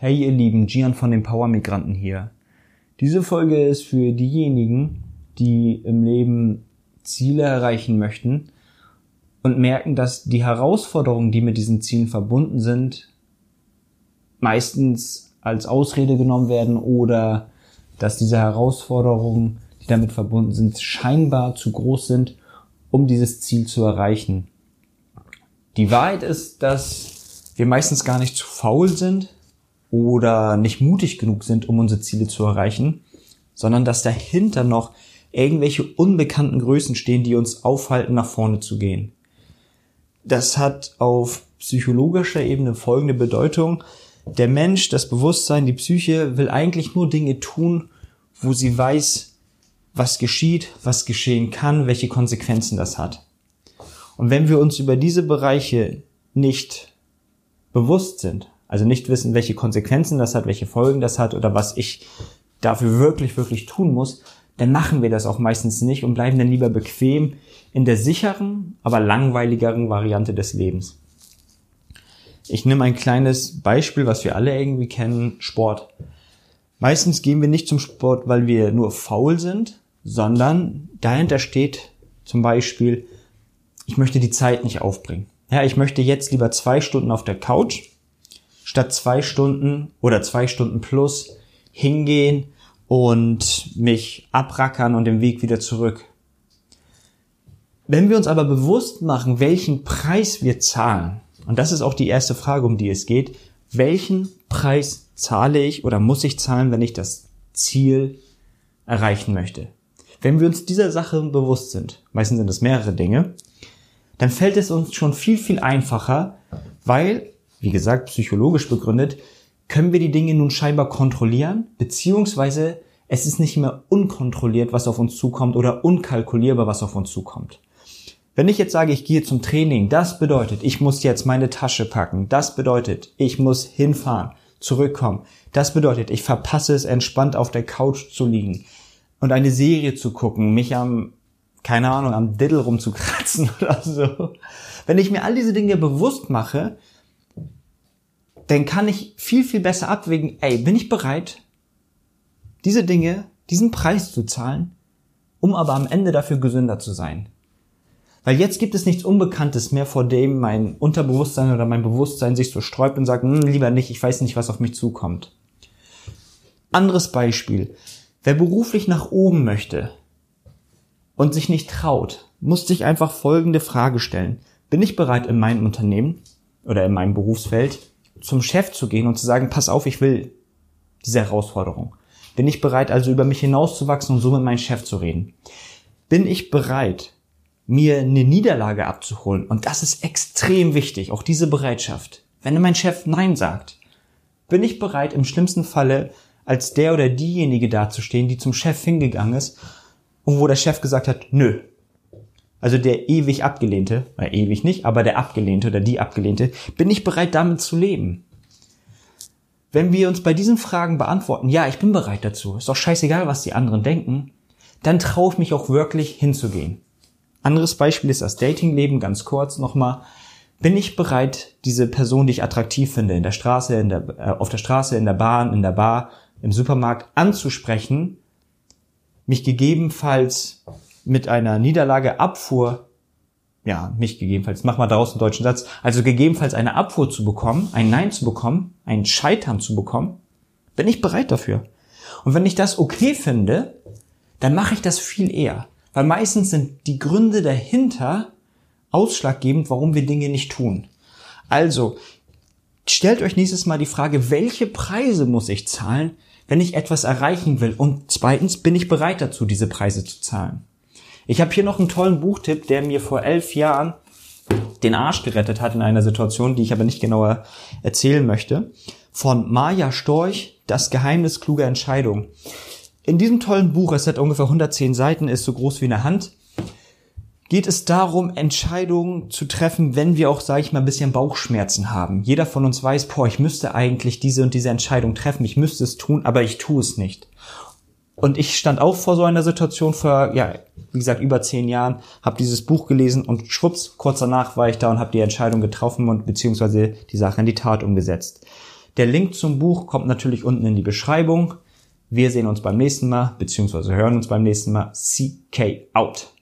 Hey ihr Lieben, Gian von den Power Migranten hier. Diese Folge ist für diejenigen, die im Leben Ziele erreichen möchten und merken, dass die Herausforderungen, die mit diesen Zielen verbunden sind, meistens als Ausrede genommen werden oder dass diese Herausforderungen, die damit verbunden sind, scheinbar zu groß sind, um dieses Ziel zu erreichen. Die Wahrheit ist, dass wir meistens gar nicht zu faul sind oder nicht mutig genug sind, um unsere Ziele zu erreichen, sondern dass dahinter noch irgendwelche unbekannten Größen stehen, die uns aufhalten, nach vorne zu gehen. Das hat auf psychologischer Ebene folgende Bedeutung. Der Mensch, das Bewusstsein, die Psyche will eigentlich nur Dinge tun, wo sie weiß, was geschieht, was geschehen kann, welche Konsequenzen das hat. Und wenn wir uns über diese Bereiche nicht bewusst sind, also nicht wissen, welche Konsequenzen das hat, welche Folgen das hat oder was ich dafür wirklich, wirklich tun muss, dann machen wir das auch meistens nicht und bleiben dann lieber bequem in der sicheren, aber langweiligeren Variante des Lebens. Ich nehme ein kleines Beispiel, was wir alle irgendwie kennen, Sport. Meistens gehen wir nicht zum Sport, weil wir nur faul sind, sondern dahinter steht zum Beispiel, ich möchte die Zeit nicht aufbringen. Ja, ich möchte jetzt lieber zwei Stunden auf der Couch statt zwei Stunden oder zwei Stunden plus hingehen und mich abrackern und den Weg wieder zurück. Wenn wir uns aber bewusst machen, welchen Preis wir zahlen, und das ist auch die erste Frage, um die es geht, welchen Preis zahle ich oder muss ich zahlen, wenn ich das Ziel erreichen möchte? Wenn wir uns dieser Sache bewusst sind, meistens sind es mehrere Dinge, dann fällt es uns schon viel, viel einfacher, weil, wie gesagt, psychologisch begründet, können wir die Dinge nun scheinbar kontrollieren, beziehungsweise es ist nicht mehr unkontrolliert, was auf uns zukommt oder unkalkulierbar, was auf uns zukommt. Wenn ich jetzt sage, ich gehe zum Training, das bedeutet, ich muss jetzt meine Tasche packen, das bedeutet, ich muss hinfahren, zurückkommen, das bedeutet, ich verpasse es, entspannt auf der Couch zu liegen und eine Serie zu gucken, mich am, keine Ahnung, am Diddle rumzukratzen oder so. Wenn ich mir all diese Dinge bewusst mache, dann kann ich viel, viel besser abwägen, ey, bin ich bereit, diese Dinge, diesen Preis zu zahlen, um aber am Ende dafür gesünder zu sein. Weil jetzt gibt es nichts Unbekanntes mehr, vor dem mein Unterbewusstsein oder mein Bewusstsein sich so sträubt und sagt, hm, lieber nicht, ich weiß nicht, was auf mich zukommt. Anderes Beispiel. Wer beruflich nach oben möchte und sich nicht traut, muss sich einfach folgende Frage stellen. Bin ich bereit in meinem Unternehmen oder in meinem Berufsfeld zum Chef zu gehen und zu sagen, pass auf, ich will diese Herausforderung. Bin ich bereit, also über mich hinauszuwachsen und so mit meinem Chef zu reden? Bin ich bereit, mir eine Niederlage abzuholen? Und das ist extrem wichtig, auch diese Bereitschaft. Wenn mein Chef Nein sagt, bin ich bereit, im schlimmsten Falle als der oder diejenige dazustehen, die zum Chef hingegangen ist und wo der Chef gesagt hat, nö. Also der ewig Abgelehnte, äh, ewig nicht, aber der Abgelehnte oder die Abgelehnte, bin ich bereit damit zu leben? Wenn wir uns bei diesen Fragen beantworten, ja, ich bin bereit dazu, ist doch scheißegal, was die anderen denken, dann traue ich mich auch wirklich hinzugehen. Anderes Beispiel ist das Datingleben, ganz kurz nochmal. Bin ich bereit, diese Person, die ich attraktiv finde, in der Straße, in der, äh, auf der Straße, in der Bahn, in der Bar, im Supermarkt anzusprechen, mich gegebenenfalls mit einer Niederlage Abfuhr ja, mich gegebenenfalls, mach mal daraus einen deutschen Satz, also gegebenenfalls eine Abfuhr zu bekommen, ein Nein zu bekommen, ein Scheitern zu bekommen, bin ich bereit dafür. Und wenn ich das okay finde, dann mache ich das viel eher. Weil meistens sind die Gründe dahinter ausschlaggebend, warum wir Dinge nicht tun. Also, stellt euch nächstes Mal die Frage, welche Preise muss ich zahlen, wenn ich etwas erreichen will? Und zweitens, bin ich bereit dazu, diese Preise zu zahlen? Ich habe hier noch einen tollen Buchtipp, der mir vor elf Jahren den Arsch gerettet hat in einer Situation, die ich aber nicht genauer erzählen möchte. Von Maja Storch, Das Geheimnis kluger Entscheidung. In diesem tollen Buch, es hat ungefähr 110 Seiten, ist so groß wie eine Hand, geht es darum, Entscheidungen zu treffen, wenn wir auch, sage ich mal, ein bisschen Bauchschmerzen haben. Jeder von uns weiß, boah, ich müsste eigentlich diese und diese Entscheidung treffen, ich müsste es tun, aber ich tue es nicht. Und ich stand auch vor so einer Situation vor, ja, wie gesagt, über zehn Jahren, habe dieses Buch gelesen und schwupps, kurz danach war ich da und habe die Entscheidung getroffen und beziehungsweise die Sache in die Tat umgesetzt. Der Link zum Buch kommt natürlich unten in die Beschreibung. Wir sehen uns beim nächsten Mal, beziehungsweise hören uns beim nächsten Mal. CK out.